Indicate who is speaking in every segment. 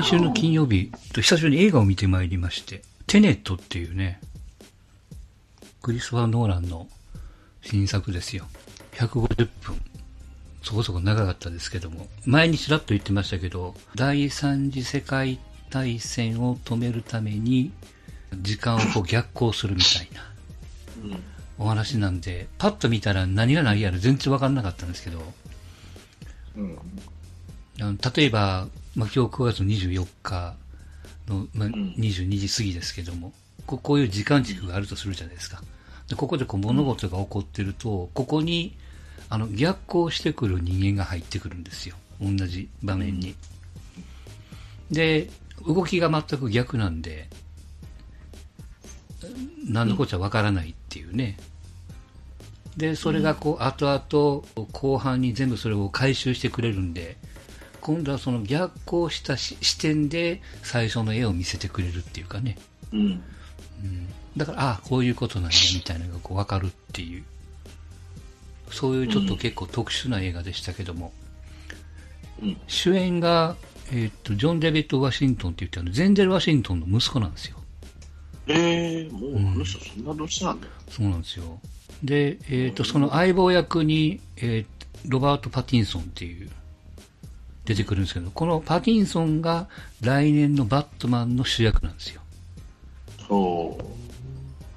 Speaker 1: 先週の金曜日、久しぶりに映画を見てまいりまして、テネットっていうね、クリストファー・ノーランの新作ですよ。150分。そこそこ長かったですけども、前にちらっと言ってましたけど、第三次世界大戦を止めるために、時間をこう逆行するみたいな、お話なんで、パッと見たら何が何やら全然わかんなかったんですけど、うん、例えば、まあ、今日9月24日の、まあ、22時過ぎですけども、ここういう時間軸があるとするじゃないですか。でここでこう物事が起こってると、ここにあの逆行してくる人間が入ってくるんですよ。同じ場面に。で、動きが全く逆なんで、何のこっちゃわからないっていうね。で、それがこう、後々、後半に全部それを回収してくれるんで、今度はその逆行した視点で最初の絵を見せてくれるっていうかね。うん。うん、だから、ああ、こういうことなんや、みたいなのがこう分かるっていう。そういうちょっと結構特殊な映画でしたけども。うん、主演が、えー、っと、ジョン・デビッド・ワシントンって言ってあの、ゼンデル・ワシントンの息子なんですよ。
Speaker 2: ええー、もう、あの人そんな年なんだよ。
Speaker 1: そうなんですよ。で、えっ、と、その相棒役に、えー、ロバート・パティンソンっていう、出てくるんですけど、このパティンソンが来年のバットマンの主役なんですよ。お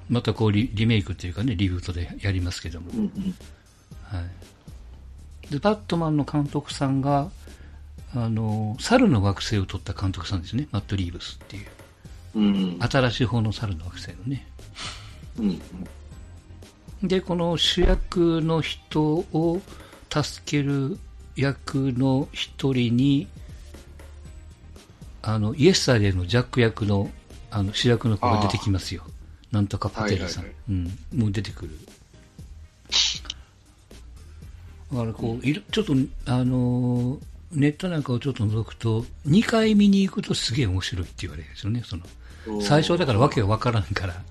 Speaker 1: またこうリリメイクっていうかね、リブートでやりますけども。うんうん、はい。で、バットマンの監督さんが、あの、猿の惑星を取った監督さんですね、マット・リーブスっていう。うん、新しい方の猿の惑星のね。うんで、この主役の人を助ける役の一人に、あの、イエスタデーのジャック役の、あの、主役の子が出てきますよ。なんとかパテルさん。はいはいはい、うん、もう出てくる。だからこう、いちょっと、あのネットなんかをちょっと覗くと、2回見に行くとすげえ面白いって言われるんですよね。その、最初だからわけがわからんから、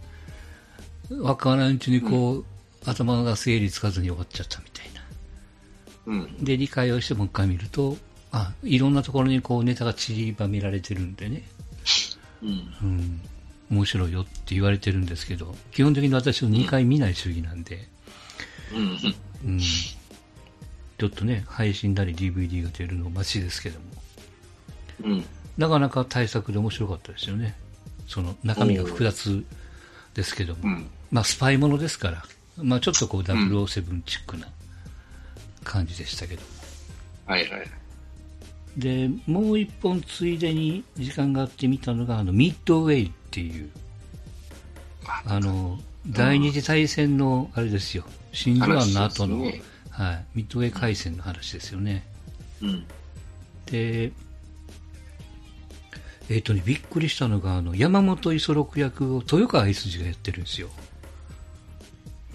Speaker 1: わからんうちにこう、うん、頭が整理つかずに終わっちゃったみたいな。うん、で、理解をしてもう一回見ると、あ、いろんなところにこうネタが散りばめられてるんでね。うん。うん。面白いよって言われてるんですけど、基本的に私は2回見ない主義なんで、うん。うん。ちょっとね、配信なり DVD が出るのを待ちですけども。うん。なかなか対策で面白かったですよね。その中身が複雑ですけども。うん、まあ、スパイものですから、まあ、ちょっとこう007チックな感じでしたけど、
Speaker 2: うん、はいはい。
Speaker 1: でもう一本ついでに時間があって見たのがあのミッドウェイっていうあの第二次大戦のあれですよ。真珠湾の後の、ね、はい、ミッドウェイ海戦の話ですよね、うん、でえっ、ー、とねびっくりしたのがあの山本五十六役を豊川愛筋がやってるんですよ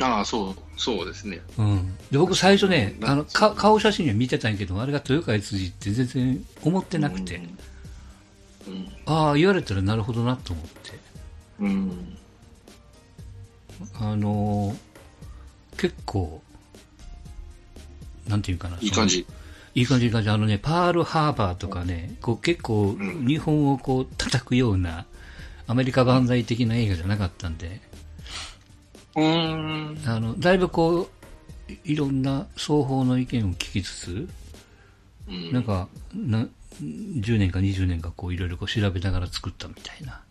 Speaker 2: ああ、そう、そうですね。
Speaker 1: うん。で、僕最初ね、あの、か顔写真は見てたんやけど、あれが豊川悦司って全然思ってなくて、うん、ああ、言われたらなるほどなと思って。うん。あのー、結構、なんていうかな。
Speaker 2: いい感じ。
Speaker 1: いい感じ、いい感じ。あのね、パールハーバーとかね、こう結構、日本をこう叩くような、アメリカ万歳的な映画じゃなかったんで、あのだいぶこういろんな双方の意見を聞きつつ、うん、なんかな10年か20年かこういろいろこう調べながら作ったみたいな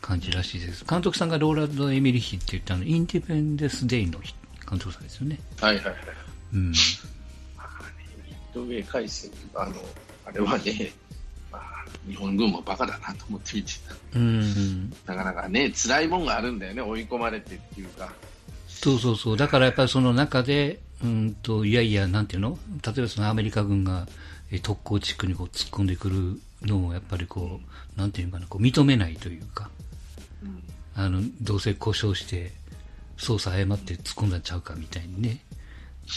Speaker 1: 感じらしいです。監督さんがローランド・エミリヒって言ったの、インディペンデス・デイの監督さんですよね。
Speaker 2: はいはいはい。うん。ミッドウェイ回線、あの、あれはね、日本軍もバカだなと思って見てた。うん、なかなかね、辛いもんがあるんだよね、追い込まれてっていうか。
Speaker 1: そうそうそう。だからやっぱりその中で、うんと、いやいや、なんていうの？例えばそのアメリカ軍が特攻地区にこう突っ込んでくるのをやっぱりこう、なんていうかな、こう認めないというか、うん、あの、どうせ故障して操作誤って突っ込んだんちゃうかみたいにね。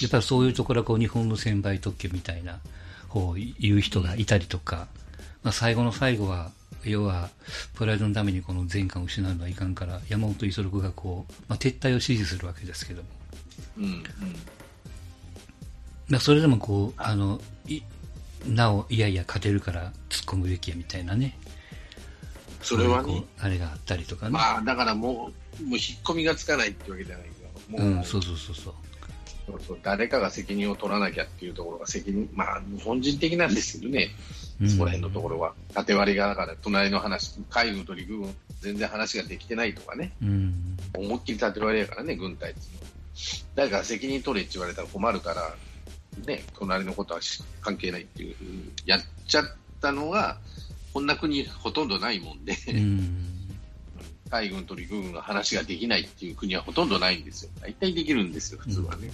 Speaker 1: やっぱりそういうところはこう日本の専売特許みたいな、こう言う人がいたりとか、まあ、最後の最後は、要は、プライドのためにこの前科を失うのはいかんから、山本五十六がこう、まあ、撤退を指示するわけですけども。うん、うん。まあ、それでもこう、あの、い、なお、いやいや、勝てるから突っ込むべきやみたいなね。
Speaker 2: それはね。
Speaker 1: あれがあったりとかね。
Speaker 2: まあ、だからもう、もう引っ込みがつかないってわけじゃないけ
Speaker 1: ど、うん、そうそうそうそう。
Speaker 2: そうそう誰かが責任を取らなきゃっていうところが責任、まあ、日本人的なんですけどね、そこら辺のところは、縦割りがだから隣の話、海軍と陸軍、全然話ができてないとかね、
Speaker 1: うん、
Speaker 2: 思いっきり縦割りやからね、軍隊っていうのは。誰か責任取れって言われたら困るから、ね、隣のことは関係ないっていう、やっちゃったのが、こんな国ほとんどないもんで、
Speaker 1: うん、
Speaker 2: 海軍と陸軍が話ができないっていう国はほとんどないんですよ。大体できるんですよ、普通はね。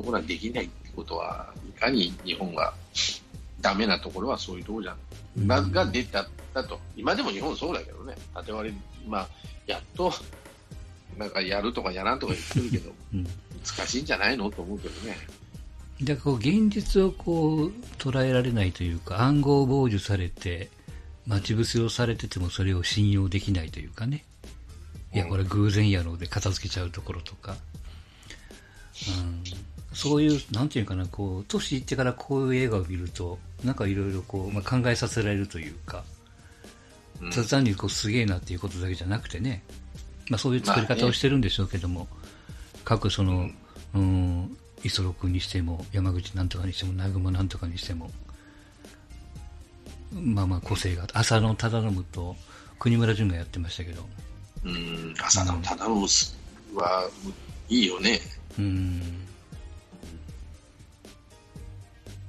Speaker 2: ところができないってことは、いかに日本がダメなところはそういうところじゃん。今が出ただと、今でも日本そうだけどね、縦割り、まあ、やっと、なんかやるとかやらんとか言ってるけど、うん、難しいんじゃないのと思うけどね。
Speaker 1: でこう現実をこう捉えられないというか暗号傍受されて待ち伏せをされててもそれを信用できないというかね。いやこれ偶然やろうで片付けちゃうところとか、うん、そういうなんていうかなこう年いってからこういう映画を見るとなんかいろいろこう、まあ、考えさせられるというか、ただ単にこうすげえなっていうことだけじゃなくてね、まあ、そういう作り方をしてるんでしょうけども、各その、うん、磯野君にしても、山口なんとかにしても、南雲なんとかにしても、まあまあ個性が、浅野忠信と国村淳がやってましたけど。
Speaker 2: うん、浅野忠信はいいよね。
Speaker 1: うん。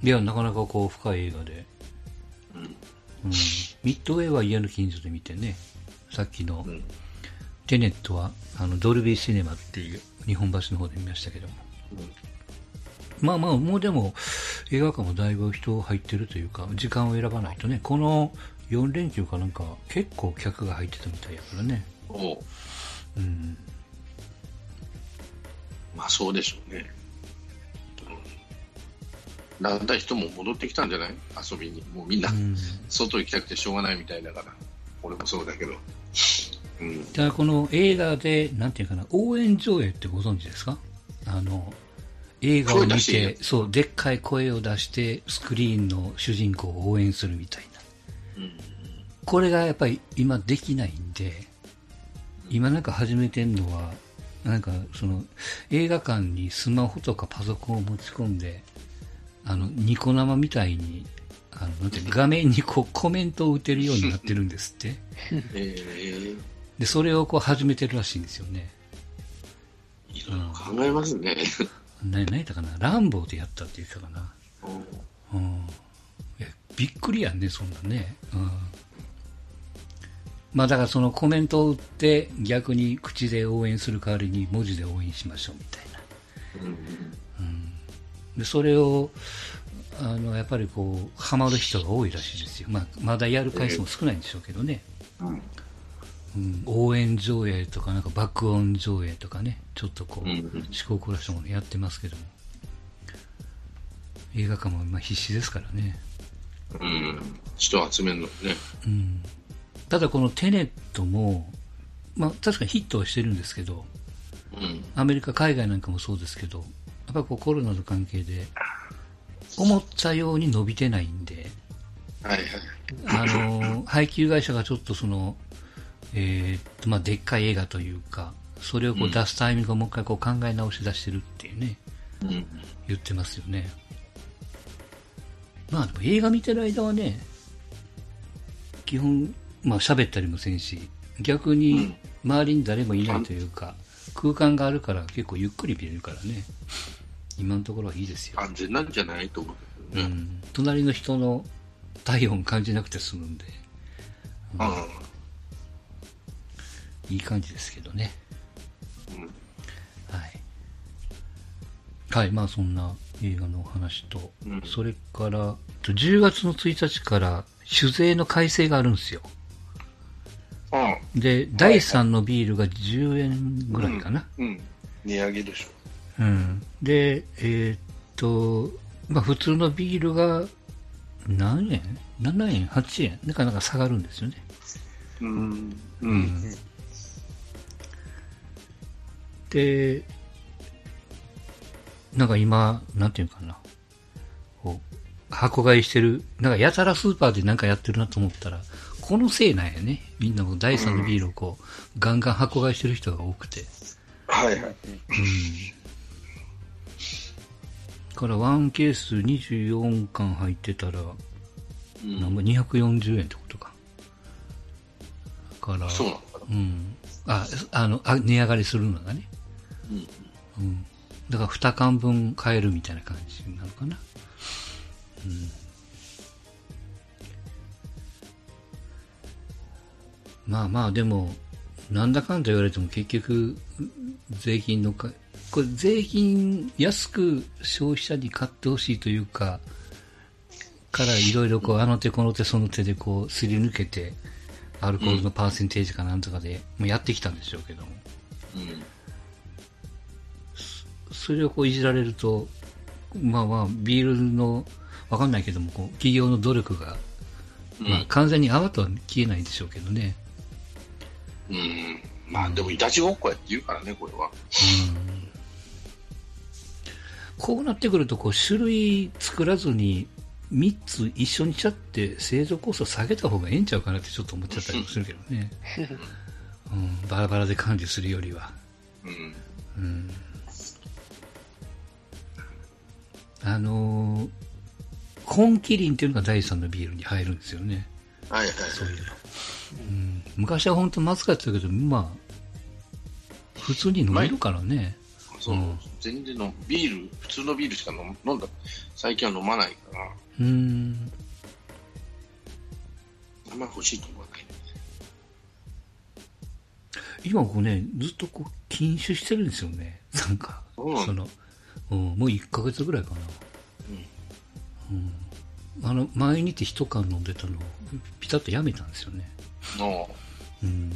Speaker 1: いや、なかなかこう深い映画で。
Speaker 2: うん。うん、
Speaker 1: ミッドウェイは家の近所で見てね、さっきの、うん、テネットはあのドルビーシネマっていう日本橋の方で見ましたけども。うんまあまあ、もうでも、映画館もだいぶ人入ってるというか、時間を選ばないとね、この4連休かなんか、結構客が入ってたみたいやからね。
Speaker 2: お
Speaker 1: うん。
Speaker 2: まあそうでしょうね。だんだん人も戻ってきたんじゃない？遊びに。もうみんな、外行きたくてしょうがないみたいだから。俺もそうだけど。
Speaker 1: うん。だからこの映画で、なんていうかな、応援上映ってご存知ですか？あの、映画を見て、そう、でっかい声を出して、スクリーンの主人公を応援するみたいな。
Speaker 2: うん、
Speaker 1: これがやっぱり今できないんで、今なんか始めてんのは、なんかその映画館にスマホとかパソコンを持ち込んで、あの、ニコ生みたいに、あの、なんて画面にこうコメントを打てるようになってるんですって。
Speaker 2: えー、
Speaker 1: で、それをこう始めてるらしいんですよね。
Speaker 2: いろいろ考えますね。
Speaker 1: 何何やったかな？ランボーでやったって言ってたかな。うん。びっくりやんね、そんなね。うん。まあだからそのコメントを打って逆に口で応援する代わりに文字で応援しましょうみたいな。うん。で、それを、あの、やっぱりこう、ハマる人が多いらしいですよ。まあ、まだやる回数も少ないんでしょうけどね。
Speaker 2: うん
Speaker 1: うん、応援上映とか、なんか爆音上映とかね、ちょっとこう、思考凝らしたものやってますけども、映画館も今必死ですからね。
Speaker 2: うん、人集めるのね。
Speaker 1: うん。ただこのテネットも、まあ確かにヒットはしてるんですけど、
Speaker 2: うん、
Speaker 1: アメリカ、海外なんかもそうですけど、やっぱりこうコロナの関係で、思ったように伸びてないんで、
Speaker 2: はい
Speaker 1: はい。あの、配給会社がちょっとその、えーとまあ、でっかい映画というか、それをこう出すタイミングをもう一回こう考え直し出してるっていうね、
Speaker 2: うん、
Speaker 1: 言ってますよね。まあでも映画見てる間はね、基本、まあ喋ったりもせんし、逆に周りに誰もいないというか、空間があるから結構ゆっくり見れるからね、今のところはいいですよ。
Speaker 2: 安全なんじゃないと思
Speaker 1: う、ね、うん。隣の人の体温感じなくて済むんで。
Speaker 2: うん、
Speaker 1: いい感じですけどね。
Speaker 2: うん、
Speaker 1: はい。はい、まあそんな映画のお話と、
Speaker 2: うん、
Speaker 1: それから、10月の1日から酒税の改正があるんですよ。
Speaker 2: うん、
Speaker 1: で、第3のビールが10円ぐらいかな。
Speaker 2: うん、値上げでしょ。
Speaker 1: うん。で、えー、っと、まあ普通のビールが何円 ?7 円 ?8 円？なかなか下がるんですよね。
Speaker 2: うん。うん。
Speaker 1: で、なんか今、なんていうかな、こう箱買いしてる、なんかやたらスーパーでなんかやってるなと思ったら、このせいなんやね。みんなも第3のビールをこう、ガンガン箱買いしてる人が多くて。
Speaker 2: はいはい。うん。
Speaker 1: から1ケース24缶入ってたら、うん、なん240円ってことか。
Speaker 2: から、そうなのかな。うん。
Speaker 1: あ、あの、あ値上がりするのがね。うん。うん。だから2缶分買えるみたいな感じなのかな。うん。まあまあ、でも、なんだかんだ言われても結局、税金のか、これ税金安く消費者に買ってほしいというか、からいろいろこう、あの手この手その手でこう、すり抜けて、アルコールのパーセンテージかなんとかで、もうやってきたんでしょうけども。うん。それをこういじられると、まあまあ、ビールの、わかんないけども、こう、企業の努力が、まあ、完全に泡とは消えないんでしょうけどね。
Speaker 2: うん。まあ、でも、いたちごっこやって言うからね、これは。うん。
Speaker 1: こうなってくると、こう、種類作らずに、3つ一緒にしちゃって製造コスト下げた方がええんちゃうかなってちょっと思っちゃったりもするけどね、うん、バラバラで管理するよりは、うん、うん、あのー、本麒麟っていうのが第3のビールに入るんですよね。
Speaker 2: はいはい。そういうの、
Speaker 1: うん、昔は本当まずかったけどまあ普通に飲めるからね、
Speaker 2: そう、うん、全然のビール普通のビールしか飲んだ最近は飲まないから
Speaker 1: うん。
Speaker 2: あんまり欲しいと思わない。
Speaker 1: 今こうね、ずっとこう、禁酒してるんですよね。なんか、その、うん、もう1ヶ月ぐらいかな。うん。うん、あの、前にて一缶飲んでたのを、ピタッとやめたんですよね。うん。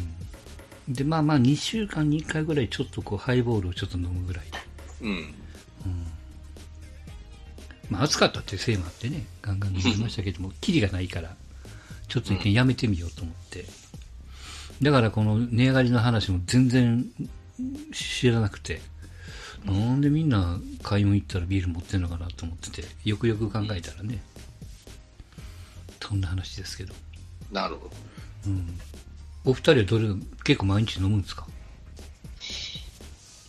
Speaker 1: で、まあまあ、2週間に1回ぐらいちょっとこう、ハイボールをちょっと飲むぐらいで。うん。うんまあ、暑かったっていうせいもあってね、ガンガン飲みましたけども、キリがないから、ちょっと一見やめてみようと思って。だからこの値上がりの話も全然知らなくて、なんでみんな買い物行ったらビール持ってんのかなと思ってて、よくよく考えたらね、そんな話ですけど。
Speaker 2: なるほど。う
Speaker 1: ん。お二人はどれ、結構毎日飲むんですか？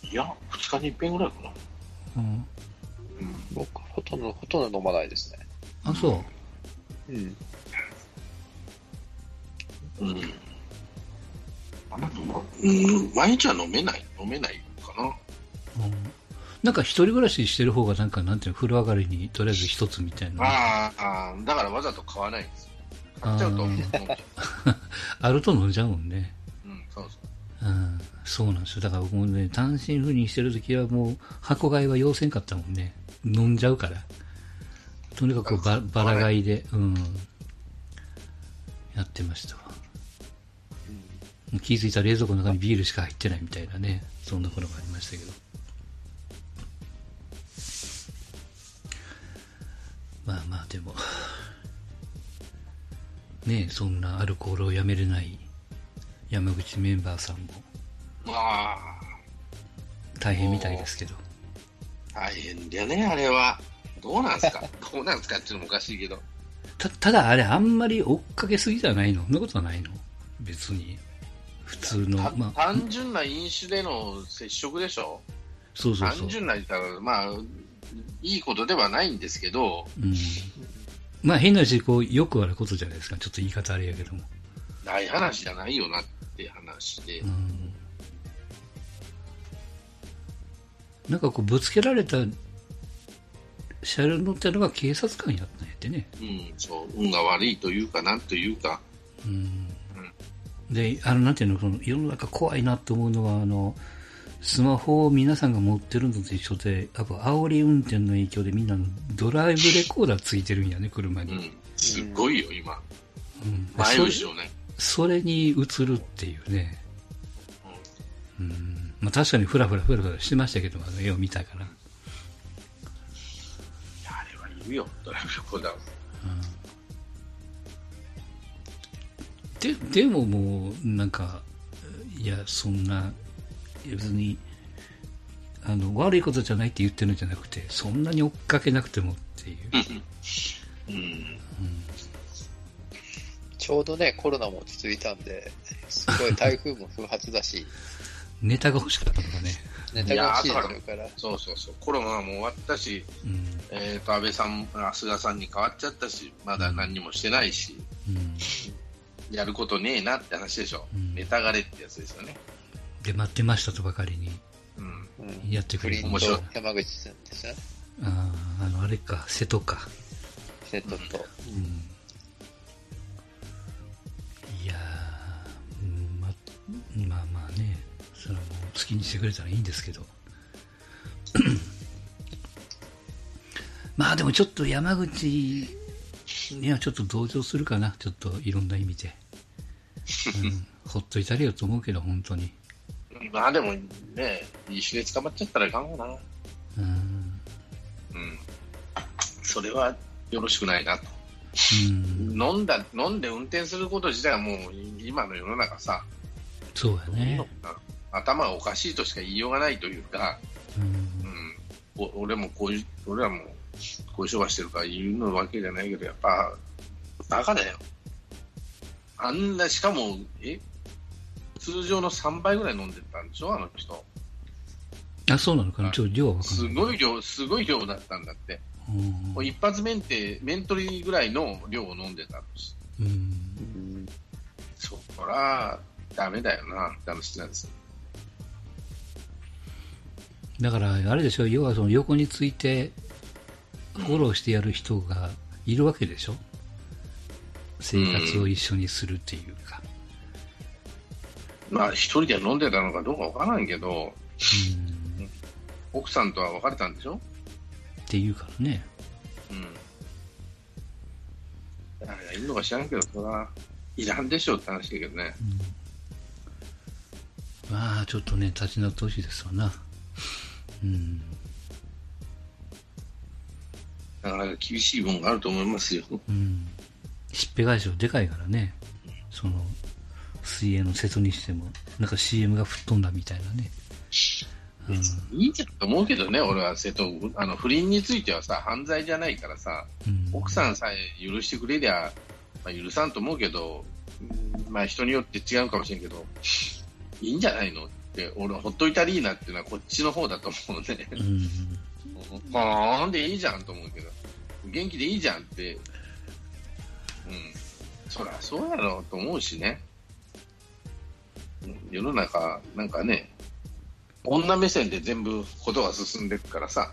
Speaker 2: いや、二日に一遍ぐらいかな。うん。
Speaker 3: 僕、ほとんど、ほとんど飲まないですね。
Speaker 1: あ、そう。うん。
Speaker 2: うん。あなたうん、毎日は飲めない、飲めないかな。うん。
Speaker 1: なんか一人暮らししてる方がなんかなんていうの、風呂上がりにとりあえず一つみたいな。
Speaker 2: ああ、だからわざと買わないんですよ。買っちゃうと
Speaker 1: あると飲んじゃうもんね。
Speaker 2: うん、そうそう。
Speaker 1: うん、そうなんですよ。だから僕もね、単身赴任してる時はもう箱買いは要せんかったもんね。飲んじゃうから。とにかくばバラ買いで、うん。やってましたわ。うん、気づいたら冷蔵庫の中にビールしか入ってないみたいなね、そんな頃もありましたけど。まあまあでも、ねそんなアルコールをやめれない山口メンバーさんも、大変みたいですけど。
Speaker 2: 大変だよね、あれは。どうなんすか？どうなんすか？っていうのもおかしいけど。
Speaker 1: た、ただあれあんまり追っかけすぎじゃないの？そんなことはないの？別に。普通の。
Speaker 2: まあ、単純な飲酒での接触でしょ？
Speaker 1: そうそう
Speaker 2: そう。単純な言ったら、まあ、いいことではないんですけど。うん。
Speaker 1: まあ変なし、こう、よくあることじゃないですか。ちょっと言い方あれやけども。
Speaker 2: ない話じゃないよなって話で。うん
Speaker 1: なんかこうぶつけられた車両に乗ってるのが警察官やったんやってね。
Speaker 2: うん、そう、運が悪いというか、なんというか。うん。
Speaker 1: うん、で、あの、なんていうの、その世の中怖いなと思うのは、あの、スマホを皆さんが持ってるのと一緒で、やっぱ煽り運転の影響でみんなドライブレコーダーついてるんやね、車に。うん、
Speaker 2: すごいよ、今。うん。前後ろね。
Speaker 1: それに映るっていうね。うん。うんまあ、確かにフラフラフラフラしてましたけど、あの絵を見たから。
Speaker 2: あれはいるよ、ドライブレコーダー
Speaker 1: で、でももう、なんか、いや、そんな、別に、あの、悪いことじゃないって言ってるんじゃなくて、そんなに追っかけなくてもっていう。
Speaker 2: うん。うん。
Speaker 3: ちょうどね、コロナも落ち着いたんで、すごい台風も不発だし。
Speaker 1: ネタが欲しかったのかね。
Speaker 3: ネタが欲しいから。
Speaker 2: そうそうそう。コロナも終わったし、うん、えっ、ー、と、安倍さん、菅さんに変わっちゃったし、まだ何にもしてないし、うん、やることねえなって話でしょ。うん、ネタがれってやつですよね。
Speaker 1: で、待ってましたとばかりに、やってくれ
Speaker 3: る。面白い。山口さんですね。
Speaker 1: ああ、あの、あれか、瀬戸か。
Speaker 3: 瀬戸と。うん。
Speaker 1: いやー、ま、まあまあね、それはもう好きにしてくれたらいいんですけど。まあでもちょっと山口にはちょっと同情するかな、ちょっといろんな意味で。うん、ほっといたれよと思うけど、本当に。
Speaker 2: まあでもね、一種で捕まっちゃったらいかんわな。うん。うん。それはよろしくないなと。うん、飲んだ、飲んで運転すること自体はもう今の世の中さ、
Speaker 1: そうやね。
Speaker 2: 頭がおかしいとしか言いようがないというか、うん、うん、俺もこういう、俺はもう、こういう商売してるから言うのわけじゃないけど、やっぱ、バカだよ。あんな、しかも、え、通常の3倍ぐらい飲んでたんでしょ、あの人。
Speaker 1: あ、そうなのかな、ちょ量は
Speaker 2: すごい量、すごい量だったんだって。もう一発メンテ、メントリーぐらいの量を飲んでたんです。うん。そら、ダメだよな、って話なんです。
Speaker 1: だから、あれでしょ、要はその横について、フォローしてやる人がいるわけでしょ、生活を一緒にするっていうか。
Speaker 2: まあ、一人で飲んでたのかどうかわからないけど、うん、奥さんとは別れたんでしょ？
Speaker 1: っていうからね。うん。
Speaker 2: 誰がいるのか知らんけど、それはいらんでしょうって話だけどね。
Speaker 1: うん、まあ、ちょっとね、立ち直ってほしいですわな。うん。
Speaker 2: だから厳しいもんがあると思いますよ。うん。
Speaker 1: しっぺ返しはでかいからね。その、水泳の瀬戸にしても、なんか CM が吹っ飛んだみたいなね。
Speaker 2: うん、いいじゃんと思うけどね、俺は瀬戸、あの不倫についてはさ、犯罪じゃないからさ、うん、奥さんさえ許してくれりゃ、まあ、許さんと思うけど、まあ人によって違うかもしれんけど、いいんじゃないの？って、俺はほっといたりーなっていうのはこっちの方だと思うね。うん、まあ、なんでいいじゃんと思うけど、元気でいいじゃんって、うん、そりゃそうやろうと思うしね。世の中、なんかね、女目線で全部ことが進んでいくからさ。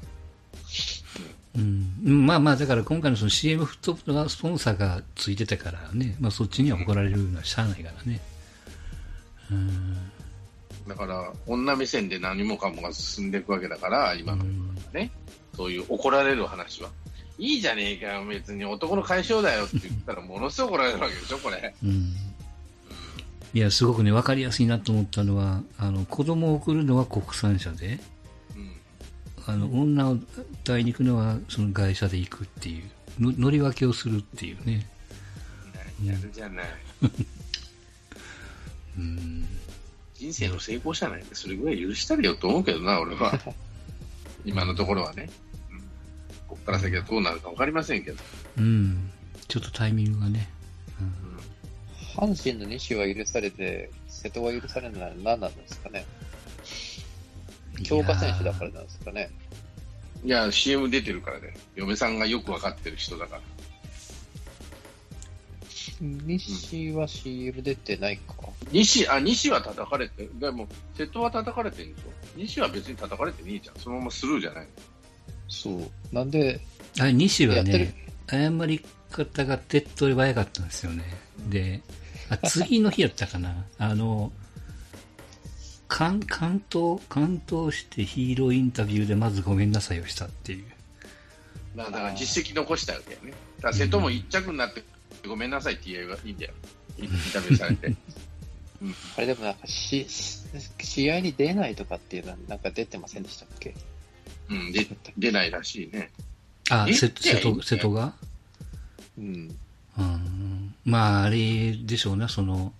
Speaker 1: うん、まあまあ、だから今回のその CM フットのスポンサーがついてたからね、まあそっちには怒られるのはしゃあないからね。
Speaker 2: うん、だから、女目線で何もかもが進んでいくわけだから、今のね、うん、そういう怒られる話は。いいじゃねえかよ、別に男の解消だよって言ったら、ものすごい怒られるわけでしょ、これ。うん
Speaker 1: いや、すごくね、わかりやすいなと思ったのは、あの、子供を送るのは国産車で、うん、あの、女を抱いに行くのは、その外車で行くっていう、の乗り分けをするっていうね。
Speaker 2: やるじゃない。うん。人生の成功者なんで、それぐらい許したれよと思うけどな、俺は。今のところはね。うん、ここから先はどうなるか分かりませんけど。
Speaker 1: うん。ちょっとタイミングがね。
Speaker 3: 阪神の西は許されて、瀬戸は許されないのは何なんですかね。強化選手だからなんですかね。
Speaker 2: いや、CM 出てるからね。嫁さんがよくわかってる人だから。
Speaker 3: 西は CM 出てないか。
Speaker 2: 西、あ、西は叩かれて、でも、瀬戸は叩かれてるんでしょ。西は別に叩かれてねえじゃん。そのままスルーじゃない
Speaker 3: そう。なんで、
Speaker 1: あ西はね、謝り方が手っ取り早かったんですよね。で、あ 次の日やったかな。あの、関関東、関東してヒーローインタビューでまずごめんなさいをしたっていう。
Speaker 2: まあ、だから実績残したわけよね。だから瀬戸も一着になって、ごめんなさいって言えばいいんだよ。インタビューされて。
Speaker 3: うん、あれでもなんかし、試合に出ないとかっていうのはなんか出てませんでしたっけ？
Speaker 2: うん、で出ないらしいね。
Speaker 1: あ、瀬戸、瀬戸が？うん。うん、まあ、あれでしょうね、その、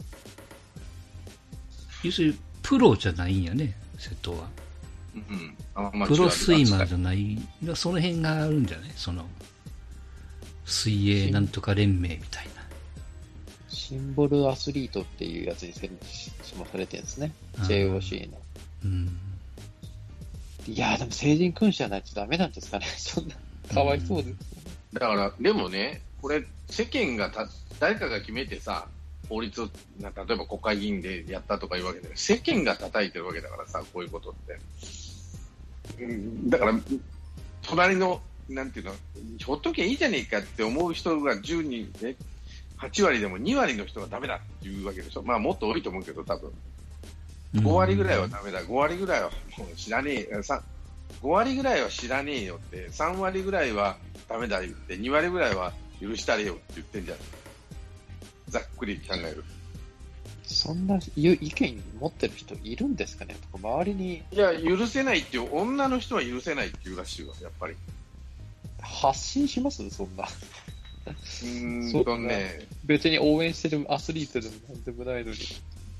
Speaker 1: 要するに、プロじゃないんやね、瀬戸は。うん、プロスイマーじゃない、その辺があるんじゃない？その、水泳なんとか連盟みたいな。
Speaker 3: シンボルアスリートっていうやつに設置もされてるんですね。JOC の。うん。いやでも成人君主じゃないとダメなんですかね。そんな、かわいそうです、
Speaker 2: だから、でもね、これ、世間がた、誰かが決めてさ、法律を、例えば国会議員でやったとかいうわけで、世間が叩いてるわけだからさ、こういうことって。うん、だから、隣の、なんていうの、ほっときゃいいじゃねえかって思う人が10人で、8割でも2割の人がダメだっていうわけでしょ。まあもっと多いと思うけど、多分。5割ぐらいはダメだ、5割ぐらいはもう知らねえ、5割ぐらいは知らねえよって、3割ぐらいはダメだ言って、2割ぐらいは許したれよって言ってんじゃん。ざっくり考える。
Speaker 3: そんな意見持ってる人いるんですかね？とか周りに。
Speaker 2: いや、許せないっていう、女の人は許せないっていうらしいわ、やっぱり。
Speaker 3: 発信します？そんな。
Speaker 2: うんとね。
Speaker 3: 別に応援してるアスリートでもなんでもないのに。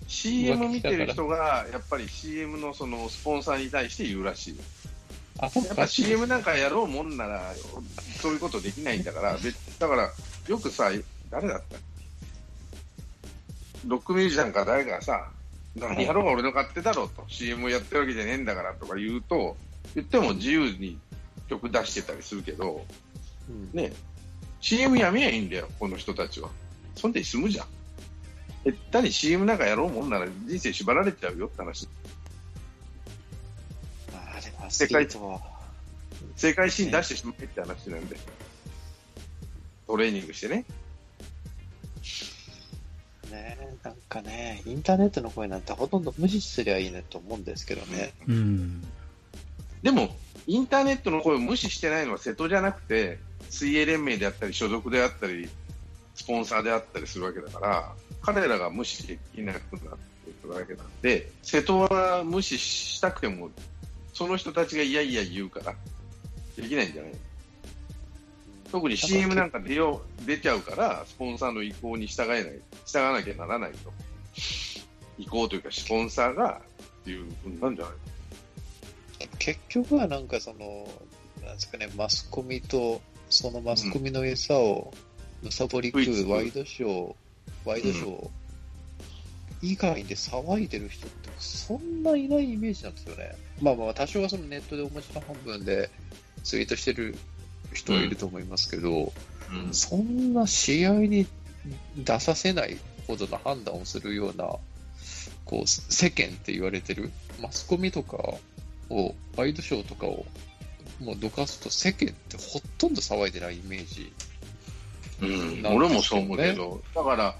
Speaker 2: CM 見てる人が、やっぱり CM のそのスポンサーに対して言うらしい。あやっぱ CM なんかやろうもんなら、そういうことできないんだから、だから、よくさ、誰だったロックミュージシャンか誰かさ、何やろうが俺の勝手だろうと、CM やってるわけじゃねえんだからとか言うと、言っても自由に曲出してたりするけど、うん、ね、CM やめやいいんだよ、この人たちは。そんで済むじゃん。下手に CM なんかやろうもんなら人生縛られちゃうよって話。
Speaker 3: あでも世界と
Speaker 2: 世界シーン出してしまえって話なんで。トレーニングしてね。
Speaker 3: ねなんかね、インターネットの声なんてほとんど無視すりゃいいねと思うんですけどね。うん。
Speaker 2: でも、インターネットの声を無視してないのは瀬戸じゃなくて、水泳連盟であったり、所属であったり、スポンサーであったりするわけだから、彼らが無視できなくなっていくわけなんで、瀬戸は無視したくても、その人たちがいやいや言うから、できないんじゃない特に CM なんか出よう出ちゃうから、スポンサーの意向に従えない、従わなきゃならないと。意向というか、スポンサーがっていうふうになるんじゃない？
Speaker 3: 結局はなんかその、なんですかね、マスコミと、そのマスコミの餌をむさぼり食うワイドショー、ワイドショー以外で騒いでる人ってそんないないイメージなんですよね。まあまあ多少はそのネットでお持ちの半分でツイートしてる人はいると思いますけど、うん、そんな試合に出させないほどの判断をするような、こう、世間って言われてる、マスコミとかを、ワイドショーとかを、もうどかすと世間ってほとんど騒いでないイメージ、
Speaker 2: うん、俺もそう思うけど、だから、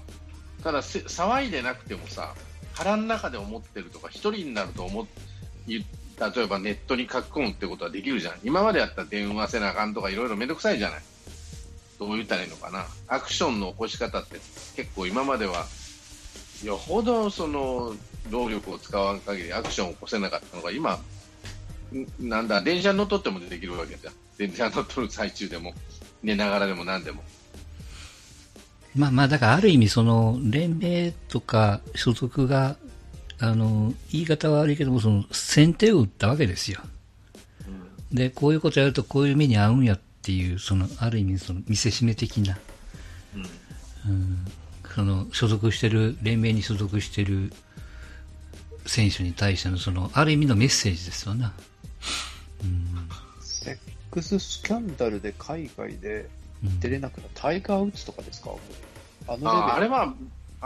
Speaker 2: ただ騒いでなくてもさ、腹の中で思ってるとか、一人になると思っ例えばネットに書き込むってことはできるじゃん。今までやったら電話せなあかんとかいろいろめんどくさいじゃない。どう言ったらいいのかな。アクションの起こし方って結構今までは、よほどその労力を使わん限りアクションを起こせなかったのが今、なんだ、電車に乗っ取ってもできるわけじゃん。電車に乗っ取る最中でも、寝ながらでも何でも。
Speaker 1: まあまあ、だからある意味その連盟とか所属があの、言い方は悪いけども、その、先手を打ったわけですよ。うん、で、こういうことやるとこういう目に遭うんやっていう、その、ある意味、その、見せしめ的な、うん、うん、その、所属してる、連盟に所属してる選手に対しての、その、ある意味のメッセージですよな。
Speaker 3: うん、セックススキャンダルで海外で出れなくなった、タイガー・ウッズとかですか？
Speaker 2: あのああれは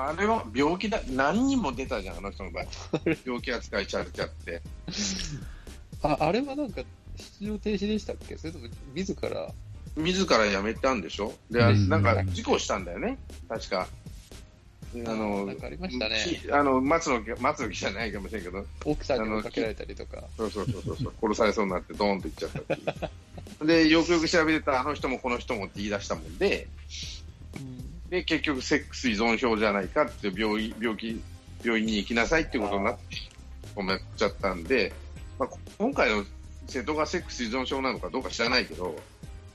Speaker 2: あれは病気だ、何人も出たじゃん、あの人の場合。病気扱いされちゃって。
Speaker 3: ああれはなんか、出場停止でしたっけ？それとも自ら？
Speaker 2: 自ら辞めたんでしょ？で、うん、なんか事故したんだよね、確か。
Speaker 3: あの、なんかありましたね。
Speaker 2: あの、松の木、松の木じゃないかもしれんけど。
Speaker 3: 奥さんにかけられたりとか。
Speaker 2: そうそうそうそう、殺されそうになってドーンといっちゃったっていう。で、よくよく調べてたら、あの人もこの人もって言い出したもんで、で、結局、セックス依存症じゃないかって病院、病気、病院に行きなさいってことになって、止めちゃったんで、まあ、今回の瀬戸がセックス依存症なのかどうか知らないけど、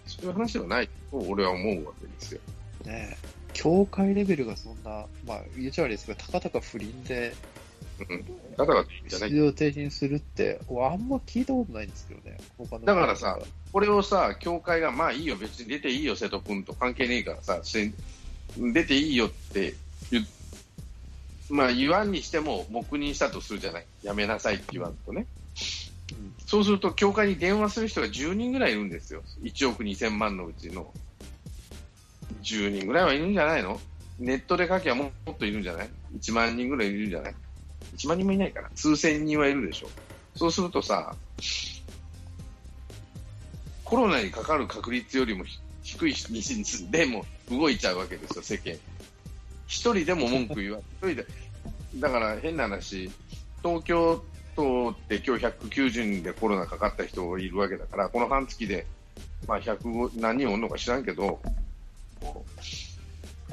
Speaker 2: そういう話ではないと俺は思うわけですよ。
Speaker 3: ね協会レベルがそんな、まあ、言っちゃ悪いですが、たかたか不倫で
Speaker 2: うん、だからじゃない。
Speaker 3: 出場停止にするって、あんま聞いたことないんですけどね。
Speaker 2: だからさ、これをさ、協会が、まあいいよ、別に出ていいよ、瀬戸君と関係ねえからさ、出ていいよって言まあ言わんにしても黙認したとするじゃない。やめなさいって言わんとね。うん、そうすると、協会に電話する人が10人ぐらいいるんですよ。1億2000万のうちの。10人ぐらいはいるんじゃないの？ネットで書きゃもっといるんじゃない ?1 万人ぐらいいるんじゃない ?1 万人もいないから。数千人はいるでしょ。そうするとさ、コロナにかかる確率よりも低い人でも動いちゃうわけですよ、世間。一人でも文句言わ、一人で。だから変な話、東京都って今日190人でコロナかかった人がいるわけだから、この半月で、まあ、100何人おるのか知らんけど、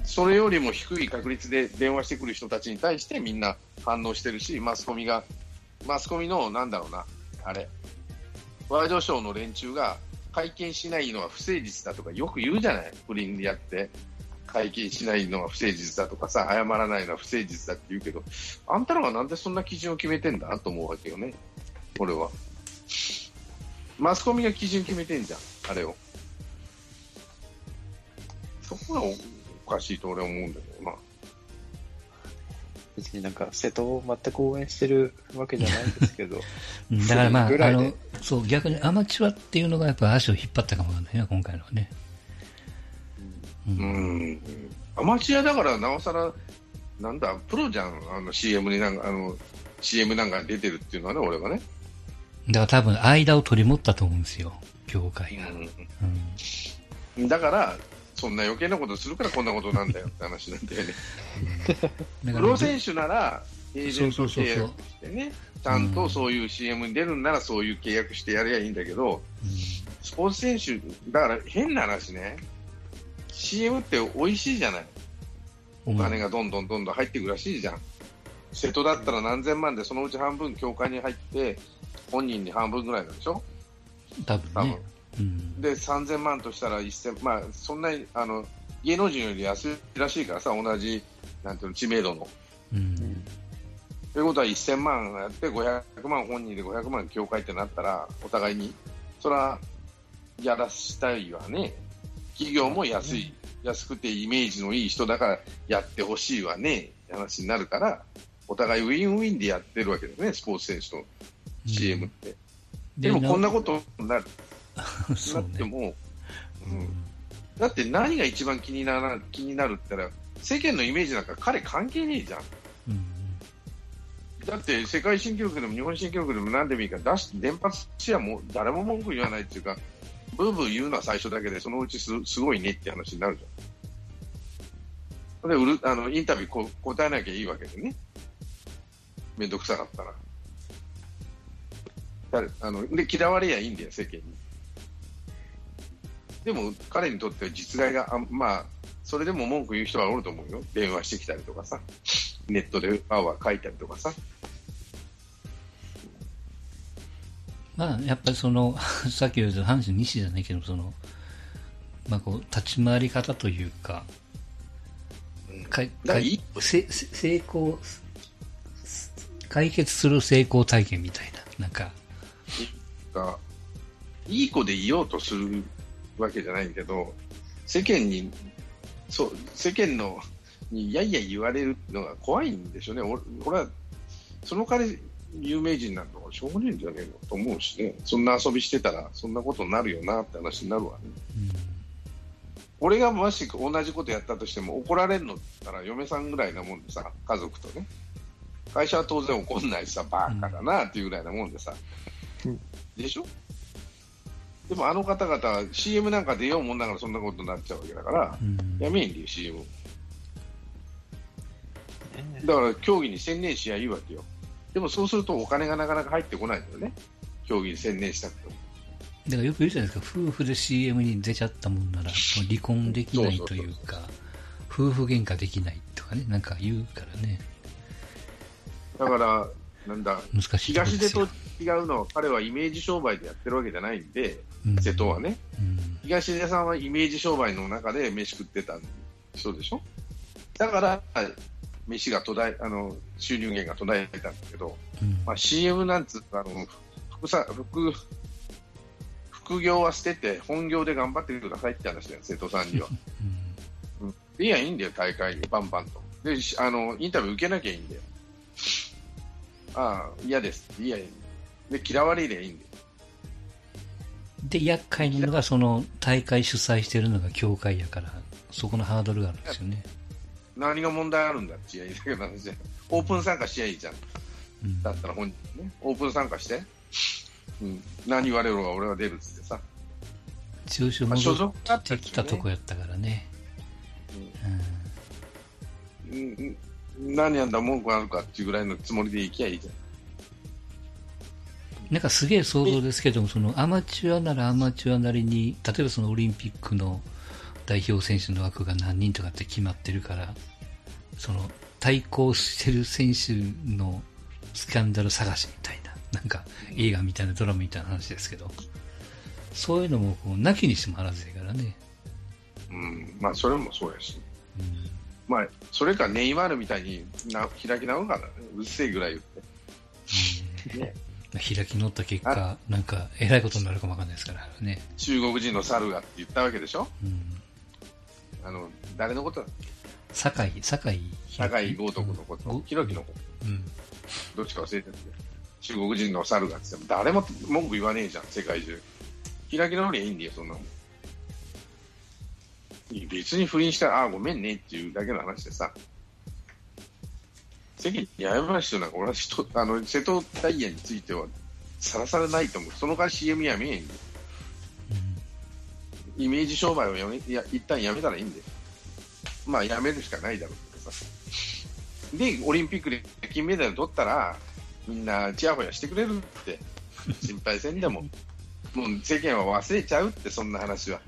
Speaker 2: それよりも低い確率で電話してくる人たちに対してみんな反応してるし、マスコミが、マスコミの、なんだろうな、あれ、ワイドショーの連中が会見しないのは不誠実だとかよく言うじゃない、不倫でやって。会見しないのは不誠実だとかさ、謝らないのは不誠実だって言うけど、あんたらがなんでそんな基準を決めてんだ？と思うわけよね、俺は。マスコミが基準決めてんじゃん、あれを。そこがおかしいと俺は思うんだけどな。
Speaker 3: 別になんか瀬戸を全く応援してるわけじゃないんですけど。
Speaker 1: だからまあ、あの、そう、逆にアマチュアっていうのがやっぱ足を引っ張ったかもわかんないな、今回のはね。
Speaker 2: うん。うんアマチュアだからなおさら、なんだ、プロじゃん、あの CM になんか、あの、CM なんか出てるっていうのはね、俺はね。
Speaker 1: だから多分間を取り持ったと思うんですよ、業界が。
Speaker 2: うん、だから、そんな余計なことするからこんなことなんだよって話なんだよね。プロ選手なら、エージェント契約してね、ちゃんとそういう CM に出るんならそういう契約してやればいいんだけど、うん、スポーツ選手、だから変な話ね、CM って美味しいじゃない。お金がどんどんどんどん入っていくらしいじゃん。瀬戸だったら何千万でそのうち半分協会に入って本人に半分ぐらいなんでしょ？
Speaker 1: 多分、ね、
Speaker 2: うん、で3000万としたら1000まあそんなにあの芸能人より安いらしいからさ同じなんていうの知名度の。うん、ということは1000万やって500万本人で500万協会ってなったらお互いにそれはやらしたいわね。企業も安い、安くてイメージのいい人だからやってほしいわね。って話になるからお互いウィンウィンでやってるわけですねスポーツ選手の CM って、うん、でもこんなことになる なっても、ね、うん、だって何が一番気になら気になるって言ったら世間のイメージなんか彼関係ねえじゃん、うん、だって世界新記録でも日本新記録でも何でもいいから出して連発しやも誰も文句言わないっていうかブーブー言うのは最初だけでそのうちすすごいねって話になるじゃん。でうるあのインタビューこ答えなきゃいいわけでね。面倒くさかったら。あので嫌われやいいんだよ世間にでも彼にとっては実害があまあそれでも文句言う人はおると思うよ。電話してきたりとかさ。ネットであわ書いたりとかさ。
Speaker 1: まあやっぱりその さっき言った阪神西じゃないけどそのまあこう立ち回り方というか、かかせ成功解決する成功体験みたいななんか。
Speaker 2: いい子でいようとするわけじゃないけど、世間に、そう、世間の、にやいや言われるのが怖いんでしょうね。俺俺は、その彼、有名人なんとかしょうがねえんじゃねえのと思うしね。そんな遊びしてたら、そんなことになるよなって話になるわね。うん、俺がもし同じことやったとしても怒られるのったら嫁さんぐらいなもんでさ、家族とね。会社は当然怒んないしさ、バカだなっていうぐらいなもんでさ。うん、でしょ？でもあの方々は CM なんか出ようもんながらそんなことになっちゃうわけだから、うん、やめんでよ、CM。だから競技に専念しやいいわけよ。でもそうするとお金がなかなか入ってこないんだよね。競技に専念したくても。
Speaker 1: だからよく言うじゃないですか、夫婦で CM に出ちゃったもんなら、離婚できないというか、夫婦喧嘩できないとかね、なんか言うからね。
Speaker 2: だから、なんだ、難しい東出と違うのは、彼はイメージ商売でやってるわけじゃないんで、うん、瀬戸はね、うん、東出さんはイメージ商売の中で飯食ってた人でしょ？だから、飯が途絶え、あの、収入源が途絶えたんだけど、うん、まあ CM なんつうあの、副さ、副、副業は捨てて、本業で頑張ってくださいって話だよ、瀬戸さんには。うん、いや、いいんだよ、大会に、バンバンと。で、あの、インタビュー受けなきゃいいんだよ。ああ、嫌です。いや、で、嫌われりゃいいんだよ。
Speaker 1: で、厄介なのが、その、大会主催してるのが協会やから、そこのハードルがあるんですよね。
Speaker 2: 何が問題あるんだって言いだけど話で、オープン参加しちゃいいじゃん。うん、だったら本人ね、オープン参加して、うん、何言われるが俺は出るっつってさ。
Speaker 1: 中小戻ってきたとこやったからね。
Speaker 2: うん、うん、何やんだ文句あるかっていうぐらいのつもりでいきゃいいじゃん。
Speaker 1: なんかすげえ想像ですけども、そのアマチュアならアマチュアなりに、例えばそのオリンピックの代表選手の枠が何人とかって決まってるから、その対抗してる選手のスキャンダル探しみたいな、なんか映画みたいなドラマみたいな話ですけど、そういうのもこう、なきにしてもあらずやからね。
Speaker 2: うん、まあそれもそうやし。うん、まあ、それかネイマールみたいにな開き直るからね、うっせえぐらい言って。
Speaker 1: ね開き直った結果、なんか、えらいことになるかもわかんないですからね。
Speaker 2: 中国人の猿がって言ったわけでしょ、うん、あの、誰のこと
Speaker 1: 酒井、酒井。
Speaker 2: 酒井豪徳のこと、ひろきのこと。うん。どっちか忘れてる中国人の猿がって誰も文句言わねえじゃん、世界中。開き直りゃいいんだよ、そんなもん。別に不倫したら、ああ、ごめんねっていうだけの話でさ。世間に謝る必要なんか、俺は人あの瀬戸大也についてはさらさらないと思う。その代わり CM やめえんで。イメージ商売をやめ、いや、一旦やめたらいいんで。まあ、やめるしかないだろうけどさ。で、オリンピックで金メダル取ったら、みんなちやほやしてくれるって、心配せんでも、もう世間は忘れちゃうって、そんな話は。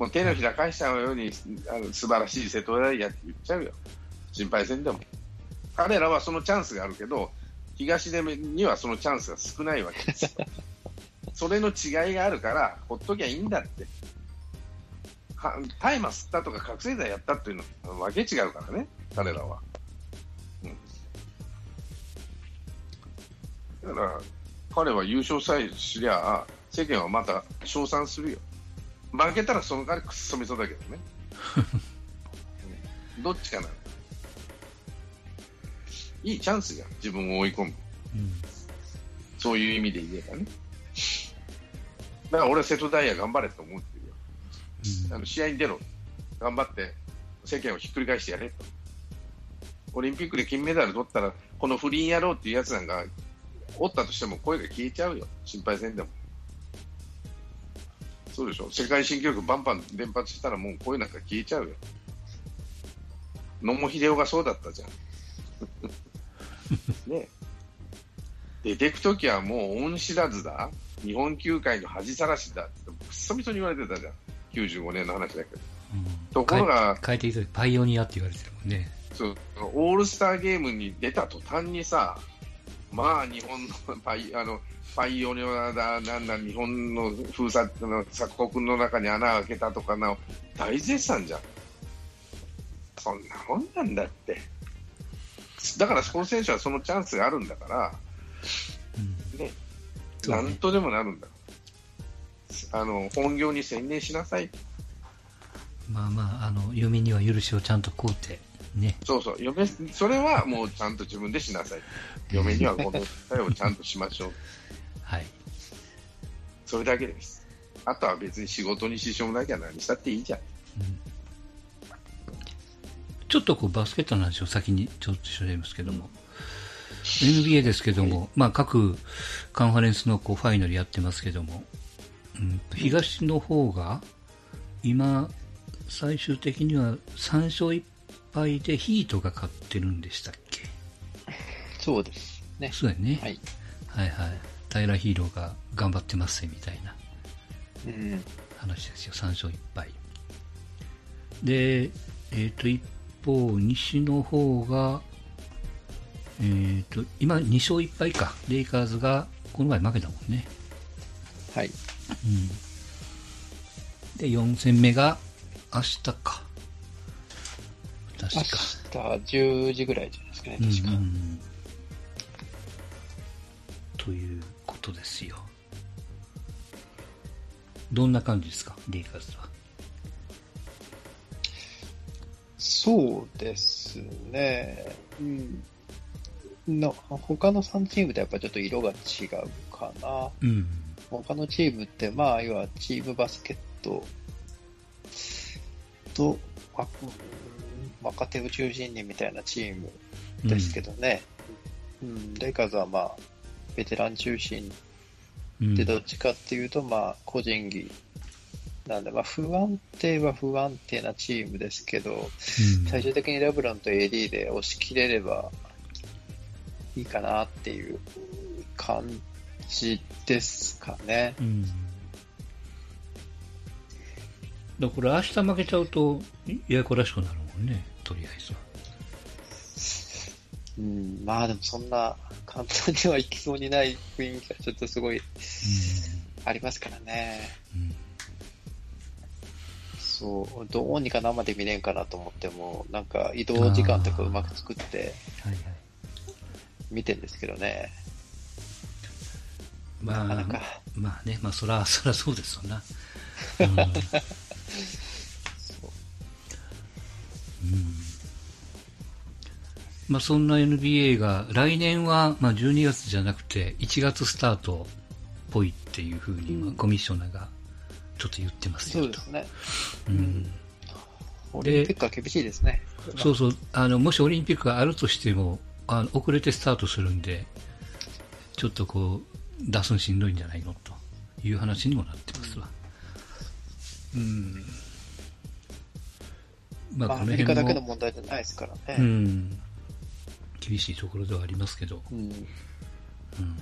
Speaker 2: もう手のひら返しちゃうように、あの素晴らしい瀬戸大也って言っちゃうよ。心配せんでも。彼らはそのチャンスがあるけど、東出にはそのチャンスが少ないわけですよ。それの違いがあるから、ほっときゃいいんだって。大麻吸ったとか覚醒剤やったっていうのはわけ違うからね、彼らは。うん、だから、彼は優勝さえすりゃ、世間はまた称賛するよ。負けたらその代わりくっそみそだけどね。うん、どっちかな。いいチャンスじゃん、自分を追い込む。うん、そういう意味で言えばね。だから俺は瀬戸大也頑張れと思ってるよ。うん、あの試合に出ろ。頑張って世間をひっくり返してやれと。オリンピックで金メダル取ったら、この不倫野郎っていうやつなんか、おったとしても声が消えちゃうよ。心配せんでも。そうでしょ。世界新記録バンバン連発したらもう声なんか消えちゃうよ。野茂英雄がそうだったじゃん。ね、出てくときはもう恩知らずだ、日本球界の恥さらしだってくっそみそに言われてたじゃん、95年の話だけど。うん、
Speaker 1: ところが、変えていたパイオニアって言われてるもんね。
Speaker 2: そうオールスターゲームに出た途端にさ、まあ日本のパイあのパイオニアだ、なんだ、日本の封鎖の鎖国の中に穴開けたとかな、大絶賛じゃん。そんなもんなんだって。だからこの選手はそのチャンスがあるんだから、うん、ね、なんとでもなるんだ。あの本業に専念しなさい。
Speaker 1: まあまあ、あの嫁には許しをちゃんとこうて、ね。
Speaker 2: そうそう、嫁それはもうちゃんと自分でしなさい。嫁にはこの対をちゃんとしましょう。
Speaker 1: はい。
Speaker 2: それだけです。あとは別に仕事に支障なきゃ何したっていいじゃん。うん
Speaker 1: ちょっとこうバスケットの話を先にちょっとしゃべりますけども、NBA ですけども、まあ、各カンファレンスのこうファイナルやってますけども、うん、東の方が今、最終的には3勝1敗でヒートが勝ってるんでしたっけ？
Speaker 3: そうですね。
Speaker 1: そうやね。はい。はいはい。平ヒーローが頑張ってますみたいな話ですよ、3勝1敗。で、えっ、ー、と、一方、西の方が、えっ、ー、と、今2勝1敗か。レイカーズが、この前負けたもんね。
Speaker 3: はい。うん。
Speaker 1: で、4戦目が明日か。
Speaker 3: か。明日10時ぐらいじゃないですかね、確か。うんうん
Speaker 1: ということですよ。どんな感じですか、レイカーズは。
Speaker 3: そうですね。うん。の他の3チームとやっぱちょっと色が違うかな。うん。他のチームって、まあ、要はチームバスケットと、若手を中心にみたいなチームですけどね。うん、うん、レイカーズはまあ、ベテラン中心で、どっちかっていうと、まあ、個人技なんで、まあ、不安定は不安定なチームですけど、うん、最終的にレブロンと AD で押し切れればいいかなっていう感じですかね。うん、
Speaker 1: だから明日負けちゃうと、ややこらしくなるもんね、とりあえずは。
Speaker 3: うん、まあでもそんな簡単にはいきそうにない雰囲気がちょっとすごいありますからね。うんそう、どうにか生で見れんかなと思っても、なんか移動時間とかうまく作って、見てんですけどね。
Speaker 1: まあ、なかなかまあね、まあそら、そらそうですよな。うん。まあそんな NBA が、来年は、まあ12月じゃなくて、1月スタートっぽいっていうふうに、まあコミッショナーがちょっと言ってます
Speaker 3: よそうですね。うん。オリンピックは厳しいですね。
Speaker 1: そうそう。あの、もしオリンピックがあるとしても、あの遅れてスタートするんで、ちょっとこう、出すのしんどいんじゃないのという話にもなってますわ。うん。
Speaker 3: まあ、この辺も、まあ、アメリカだけの問題じゃないですからね。うん。
Speaker 1: 厳しいところではありますけど。うん。うん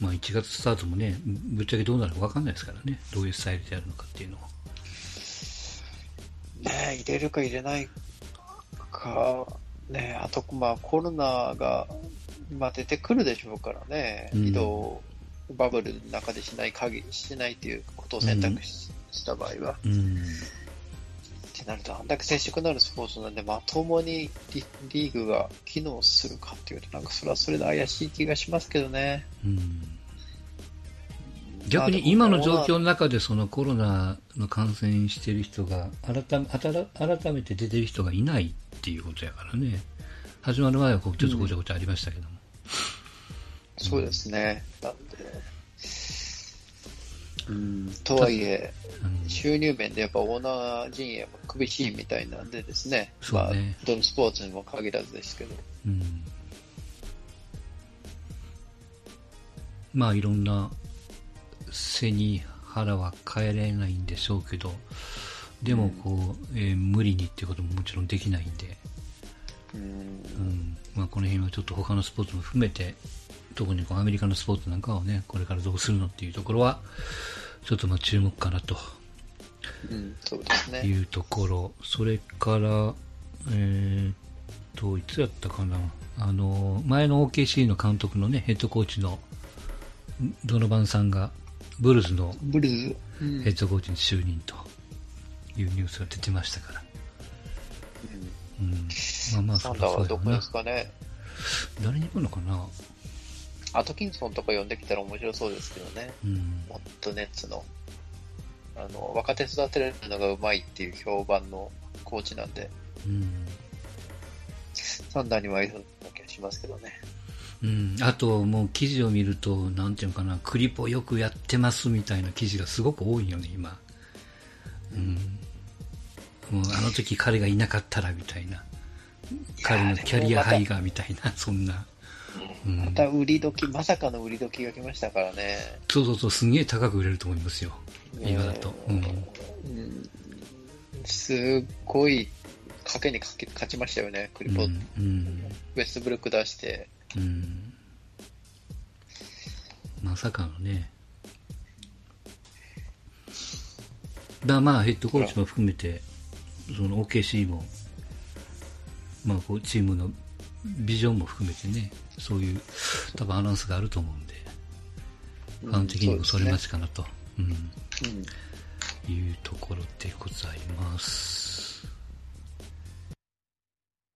Speaker 1: まあ、1月スタートもね、ぶっちゃけどうなるか分かんないですからね、どういうスタイルでやるのかっていうのは。
Speaker 3: ね入れるか入れないか、ねあと、まあ、コロナが、まあ、出てくるでしょうからね、移動、バブルの中でしない限り、しないということを選択し,、た場合は。うんってなると、あんだけ接触のあるスポーツなんで、まともにリリーグが機能するかっていうと、なんかそれはそれで怪しい気がしますけどね。うん、
Speaker 1: 逆に今の状況の中でそのコロナの感染してる人が改め改めて出てる人がいないっていうことやからね。始まる前はこうちょっとごちゃごちゃありましたけども。
Speaker 3: うん、そうですね。なんで、うん、とはいえ、うん、収入面でやっぱオーナー陣営も厳しいみたいなんでですね、ね。まあ、どのスポーツにも限らずですけど。うん、
Speaker 1: まあいろんな背に腹は変えられないんでしょうけど、でもこう、うん、えー、無理にっていうことももちろんできないんで、うん、うん、まあ、この辺はちょっと他のスポーツも含めて特にこうアメリカのスポーツなんかをね、これからどうするのっていうところは、ちょっとまあ注目かなと。うん、そうですね。いうところ。それから、えー、っと、いつやったかな。あの、前の OKC の監督のね、ヘッドコーチのドノバンさんが、ブルズのヘッドコーチに就任というニュースが出てましたから。
Speaker 3: うん。うん、まあまあ、そサンはどこですかね。
Speaker 1: 誰に行くのかな
Speaker 3: アトキンソンとか呼んできたら面白そうですけどね。うん、もっとネッツの。あの、若手育てるのがうまいっていう評判のコーチなんで。うん。サンダーにはいるな気がしますけどね。
Speaker 1: うん。あと、もう記事を見ると、なんていうのかな、クリポよくやってますみたいな記事がすごく多いよね、今。うん。もうあの時彼がいなかったらみたいな。彼のキャリアハイガーみたいな、そんな。
Speaker 3: また売り時、まさかの売り時が来ましたからね。
Speaker 1: そうそうそう、すげえ高く売れると思いますよ。今だと。うん。
Speaker 3: すっごい賭けに勝ちましたよね、クリポ、うんうん、ウェストブルック出して。うん、
Speaker 1: まさかのね。だまあ、ヘッドコーチも含めて、その OKC も、まあ、こうチームのビジョンも含めてね、そういう多分アナウンスがあると思うんで、ファン的にもそれ待ちかなと、うん、ね。うん、いうところでございます。